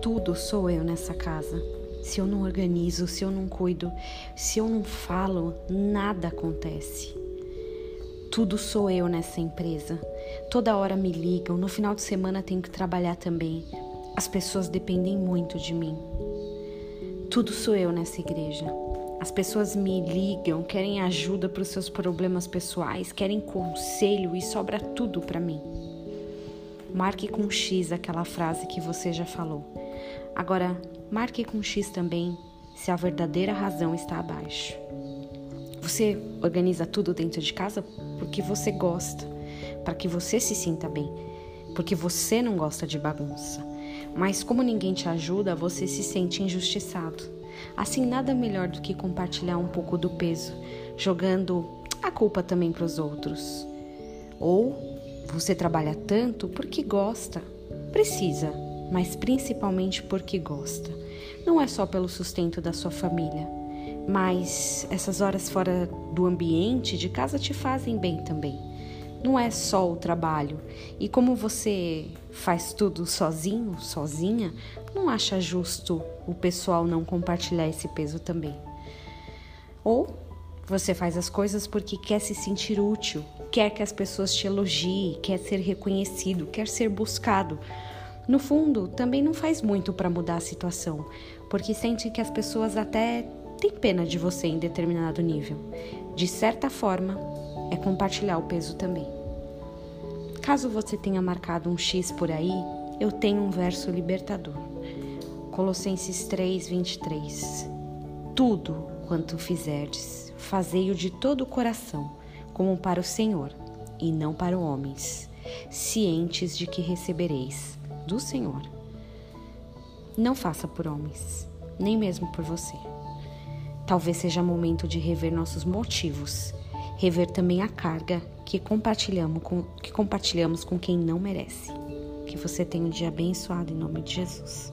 tudo sou eu nessa casa. Se eu não organizo, se eu não cuido, se eu não falo, nada acontece. Tudo sou eu nessa empresa. Toda hora me ligam, no final de semana tenho que trabalhar também. As pessoas dependem muito de mim. Tudo sou eu nessa igreja. As pessoas me ligam, querem ajuda para os seus problemas pessoais, querem conselho e sobra tudo para mim. Marque com X aquela frase que você já falou. Agora, marque com X também se a verdadeira razão está abaixo. Você organiza tudo dentro de casa porque você gosta, para que você se sinta bem, porque você não gosta de bagunça. Mas como ninguém te ajuda, você se sente injustiçado. Assim, nada melhor do que compartilhar um pouco do peso, jogando a culpa também para os outros. Ou você trabalha tanto porque gosta, precisa, mas principalmente porque gosta. Não é só pelo sustento da sua família, mas essas horas fora do ambiente de casa te fazem bem também. Não é só o trabalho. E como você faz tudo sozinho, sozinha, não acha justo o pessoal não compartilhar esse peso também. Ou você faz as coisas porque quer se sentir útil, quer que as pessoas te elogiem, quer ser reconhecido, quer ser buscado. No fundo, também não faz muito para mudar a situação, porque sente que as pessoas até têm pena de você em determinado nível. De certa forma, é compartilhar o peso também. Caso você tenha marcado um X por aí, eu tenho um verso libertador. Colossenses 3, 23. Tudo quanto fizerdes, fazei-o de todo o coração, como para o Senhor, e não para homens, cientes de que recebereis do Senhor. Não faça por homens, nem mesmo por você. Talvez seja momento de rever nossos motivos, rever também a carga que compartilhamos com, que compartilhamos com quem não merece. Que você tenha um dia abençoado em nome de Jesus.